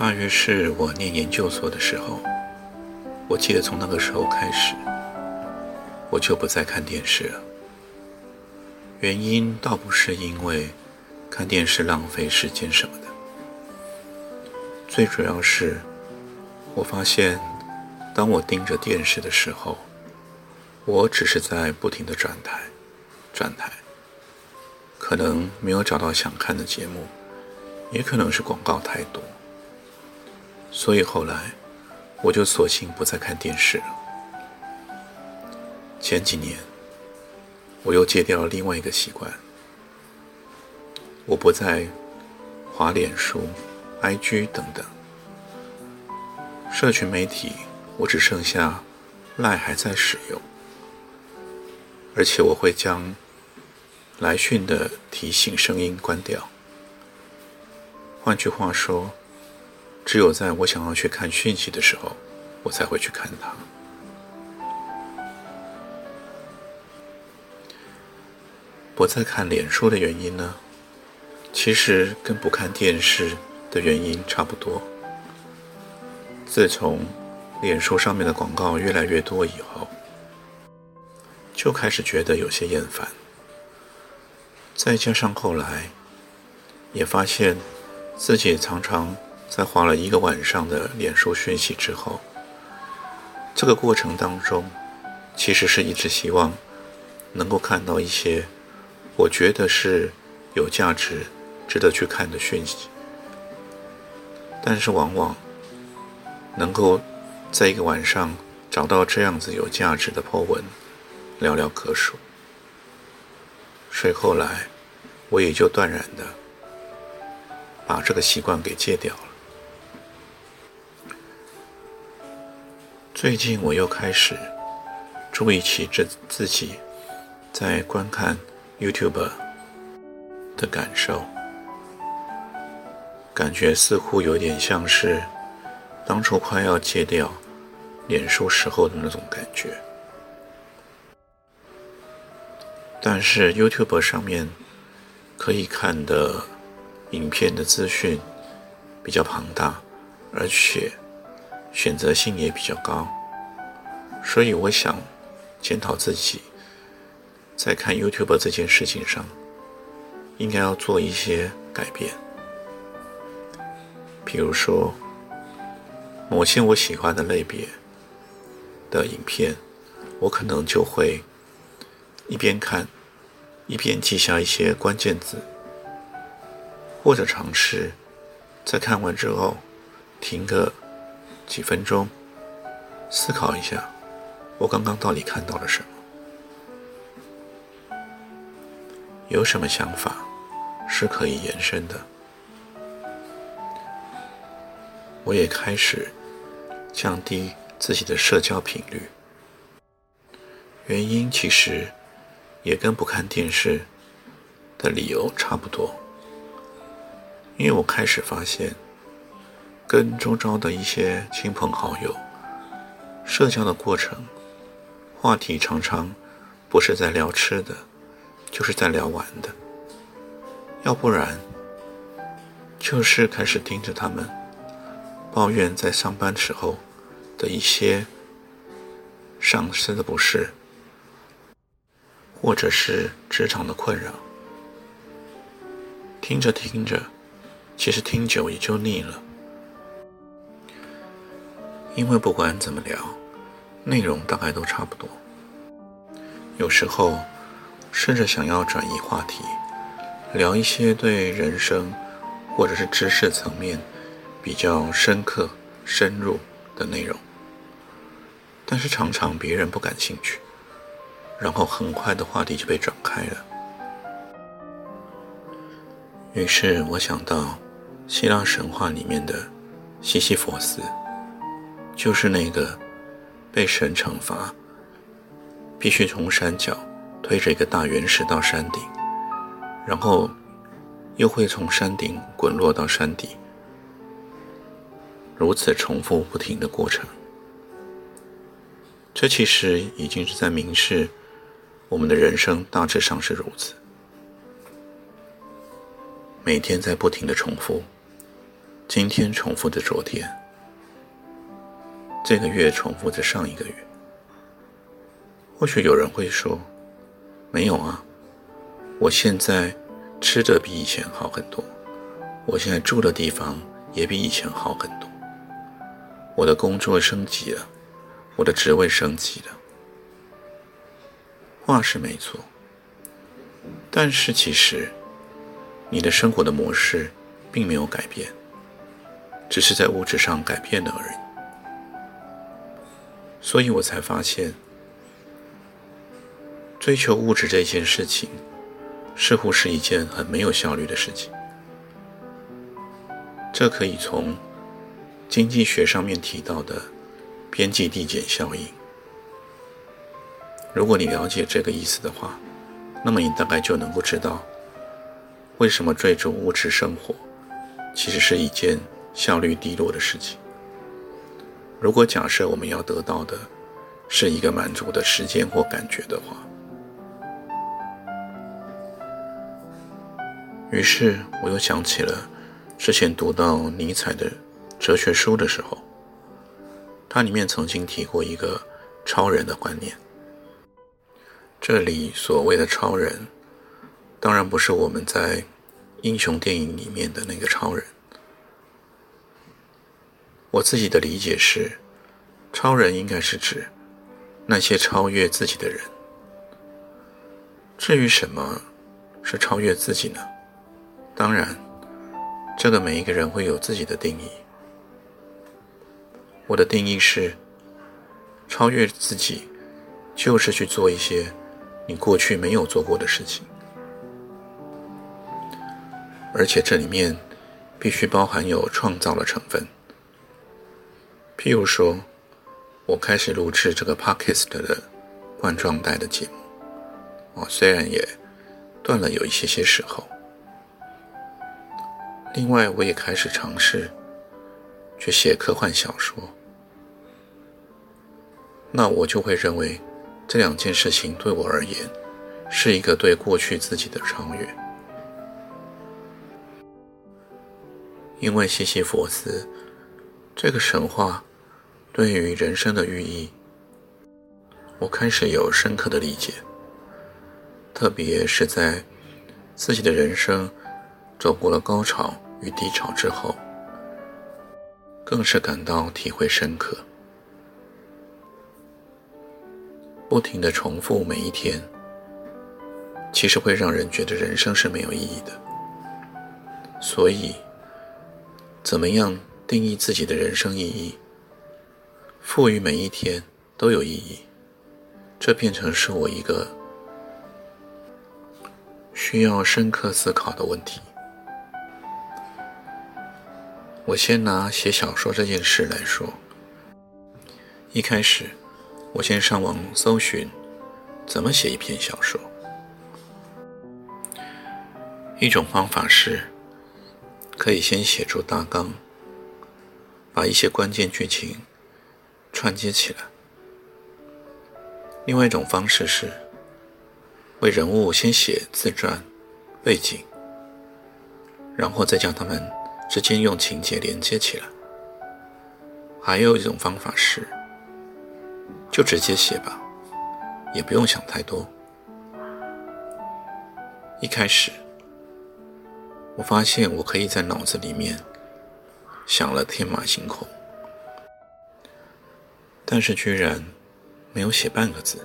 大约是我念研究所的时候，我记得从那个时候开始，我就不再看电视了。原因倒不是因为看电视浪费时间什么的，最主要是我发现，当我盯着电视的时候，我只是在不停的转台、转台，可能没有找到想看的节目，也可能是广告太多。所以后来，我就索性不再看电视了。前几年，我又戒掉了另外一个习惯，我不再滑脸书、IG 等等社群媒体，我只剩下赖还在使用，而且我会将来讯的提醒声音关掉。换句话说。只有在我想要去看讯息的时候，我才会去看它。不再看脸书的原因呢？其实跟不看电视的原因差不多。自从脸书上面的广告越来越多以后，就开始觉得有些厌烦。再加上后来也发现自己常常。在花了一个晚上的脸书讯息之后，这个过程当中，其实是一直希望能够看到一些我觉得是有价值、值得去看的讯息，但是往往能够在一个晚上找到这样子有价值的 po 文，寥寥可数，所以后来我也就断然的把这个习惯给戒掉了。最近我又开始注意起这自己在观看 YouTube 的感受，感觉似乎有点像是当初快要戒掉脸书时候的那种感觉。但是 YouTube 上面可以看的影片的资讯比较庞大，而且。选择性也比较高，所以我想检讨自己，在看 YouTube 这件事情上，应该要做一些改变。比如说，某些我喜欢的类别的影片，我可能就会一边看，一边记下一些关键字，或者尝试在看完之后停个。几分钟，思考一下，我刚刚到底看到了什么？有什么想法是可以延伸的？我也开始降低自己的社交频率，原因其实也跟不看电视的理由差不多，因为我开始发现。跟周遭的一些亲朋好友社交的过程，话题常常不是在聊吃的，就是在聊玩的，要不然就是开始盯着他们抱怨在上班时候的一些上司的不是，或者是职场的困扰，听着听着，其实听久也就腻了。因为不管怎么聊，内容大概都差不多。有时候试着想要转移话题，聊一些对人生或者是知识层面比较深刻、深入的内容，但是常常别人不感兴趣，然后很快的话题就被转开了。于是我想到希腊神话里面的西西弗斯。就是那个被神惩罚，必须从山脚推着一个大圆石到山顶，然后又会从山顶滚落到山底，如此重复不停的过程。这其实已经是在明示，我们的人生大致上是如此。每天在不停的重复，今天重复着昨天，这个月重复着上一个月。或许有人会说：“没有啊，我现在吃的比以前好很多，我现在住的地方也比以前好很多，我的工作升级了，我的职位升级了。”话是没错，但是其实。你的生活的模式并没有改变，只是在物质上改变了而已。所以我才发现，追求物质这件事情，似乎是一件很没有效率的事情。这可以从经济学上面提到的边际递减效应。如果你了解这个意思的话，那么你大概就能够知道。为什么追逐物质生活，其实是一件效率低落的事情？如果假设我们要得到的是一个满足的时间或感觉的话，于是我又想起了之前读到尼采的哲学书的时候，他里面曾经提过一个超人的观念。这里所谓的超人。当然不是我们在英雄电影里面的那个超人。我自己的理解是，超人应该是指那些超越自己的人。至于什么是超越自己呢？当然，这个每一个人会有自己的定义。我的定义是，超越自己，就是去做一些你过去没有做过的事情。而且这里面必须包含有创造的成分。譬如说，我开始录制这个 podcast 的冠状带的节目，哦，虽然也断了有一些些时候。另外，我也开始尝试去写科幻小说，那我就会认为这两件事情对我而言是一个对过去自己的超越。因为西西弗斯这个神话对于人生的寓意，我开始有深刻的理解。特别是在自己的人生走过了高潮与低潮之后，更是感到体会深刻。不停的重复每一天，其实会让人觉得人生是没有意义的。所以。怎么样定义自己的人生意义？赋予每一天都有意义，这变成是我一个需要深刻思考的问题。我先拿写小说这件事来说，一开始我先上网搜寻怎么写一篇小说，一种方法是。可以先写出大纲，把一些关键剧情串接起来。另外一种方式是为人物先写自传、背景，然后再将他们之间用情节连接起来。还有一种方法是就直接写吧，也不用想太多。一开始。我发现我可以在脑子里面想了天马行空，但是居然没有写半个字。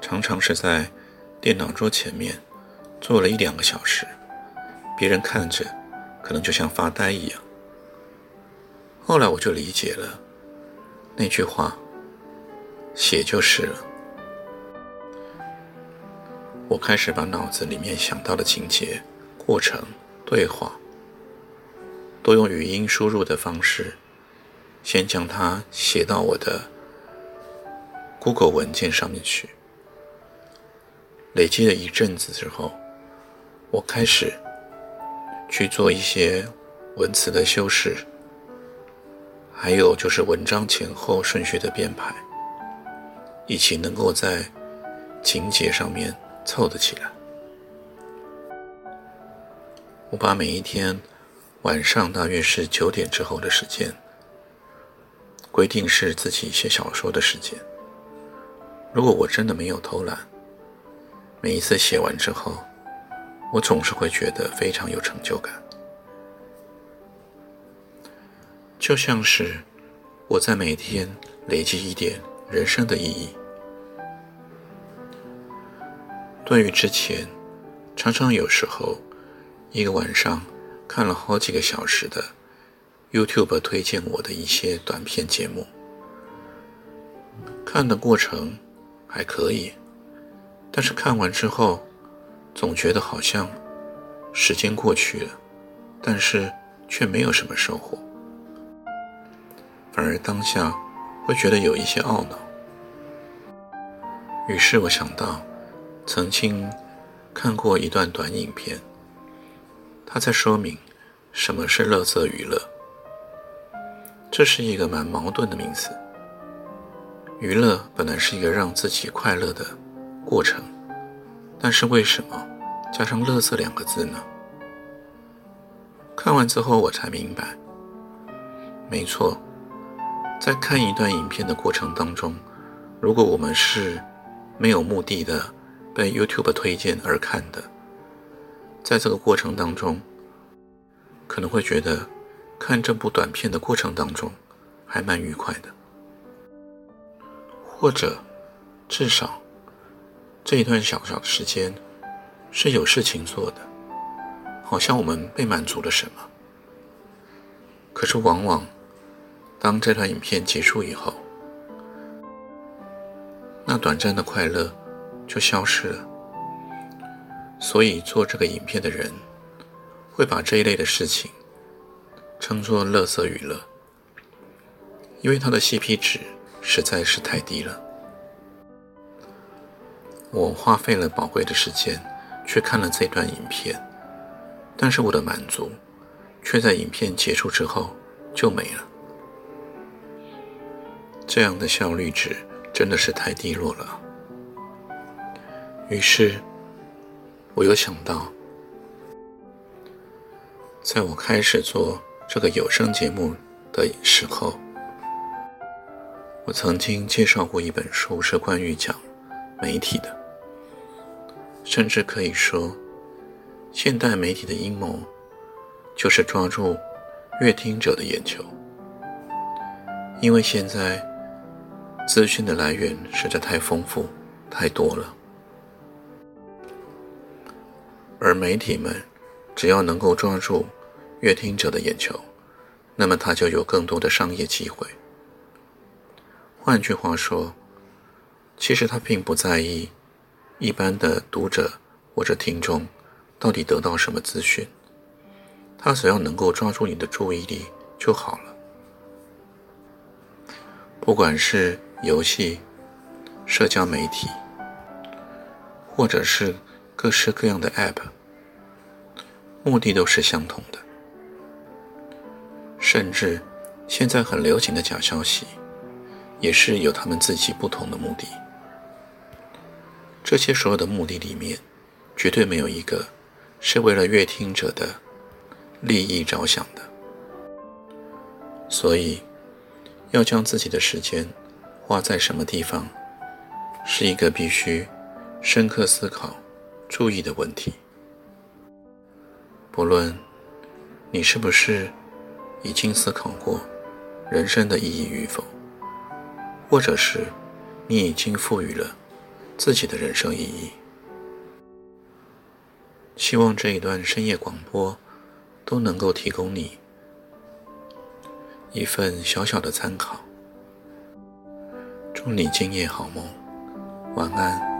常常是在电脑桌前面坐了一两个小时，别人看着可能就像发呆一样。后来我就理解了那句话：写就是了。我开始把脑子里面想到的情节。过程对话都用语音输入的方式先将它写到我的 Google 文件上面去。累积了一阵子之后，我开始去做一些文词的修饰，还有就是文章前后顺序的编排，以及能够在情节上面凑得起来。我把每一天晚上大约是九点之后的时间，规定是自己写小说的时间。如果我真的没有偷懒，每一次写完之后，我总是会觉得非常有成就感，就像是我在每天累积一点人生的意义。对于之前，常常有时候。一个晚上看了好几个小时的 YouTube 推荐我的一些短片节目，看的过程还可以，但是看完之后总觉得好像时间过去了，但是却没有什么收获，反而当下会觉得有一些懊恼。于是我想到曾经看过一段短影片。他在说明什么是乐色娱乐，这是一个蛮矛盾的名词。娱乐本来是一个让自己快乐的过程，但是为什么加上“乐色”两个字呢？看完之后我才明白，没错，在看一段影片的过程当中，如果我们是没有目的的被 YouTube 推荐而看的。在这个过程当中，可能会觉得看这部短片的过程当中还蛮愉快的，或者至少这一段小小的时间是有事情做的，好像我们被满足了什么。可是往往当这段影片结束以后，那短暂的快乐就消失了。所以做这个影片的人会把这一类的事情称作“乐色娱乐”，因为它的 CP 值实在是太低了。我花费了宝贵的时间去看了这段影片，但是我的满足却在影片结束之后就没了。这样的效率值真的是太低落了。于是。我有想到，在我开始做这个有声节目的时候，我曾经介绍过一本书，是关于讲媒体的，甚至可以说，现代媒体的阴谋就是抓住阅听者的眼球，因为现在资讯的来源实在太丰富、太多了。而媒体们只要能够抓住阅听者的眼球，那么他就有更多的商业机会。换句话说，其实他并不在意一般的读者或者听众到底得到什么资讯，他只要能够抓住你的注意力就好了。不管是游戏、社交媒体，或者是。各式各样的 App，目的都是相同的。甚至现在很流行的假消息，也是有他们自己不同的目的。这些所有的目的里面，绝对没有一个是为了阅听者的利益着想的。所以，要将自己的时间花在什么地方，是一个必须深刻思考。注意的问题，不论你是不是已经思考过人生的意义与否，或者是你已经赋予了自己的人生意义，希望这一段深夜广播都能够提供你一份小小的参考。祝你今夜好梦，晚安。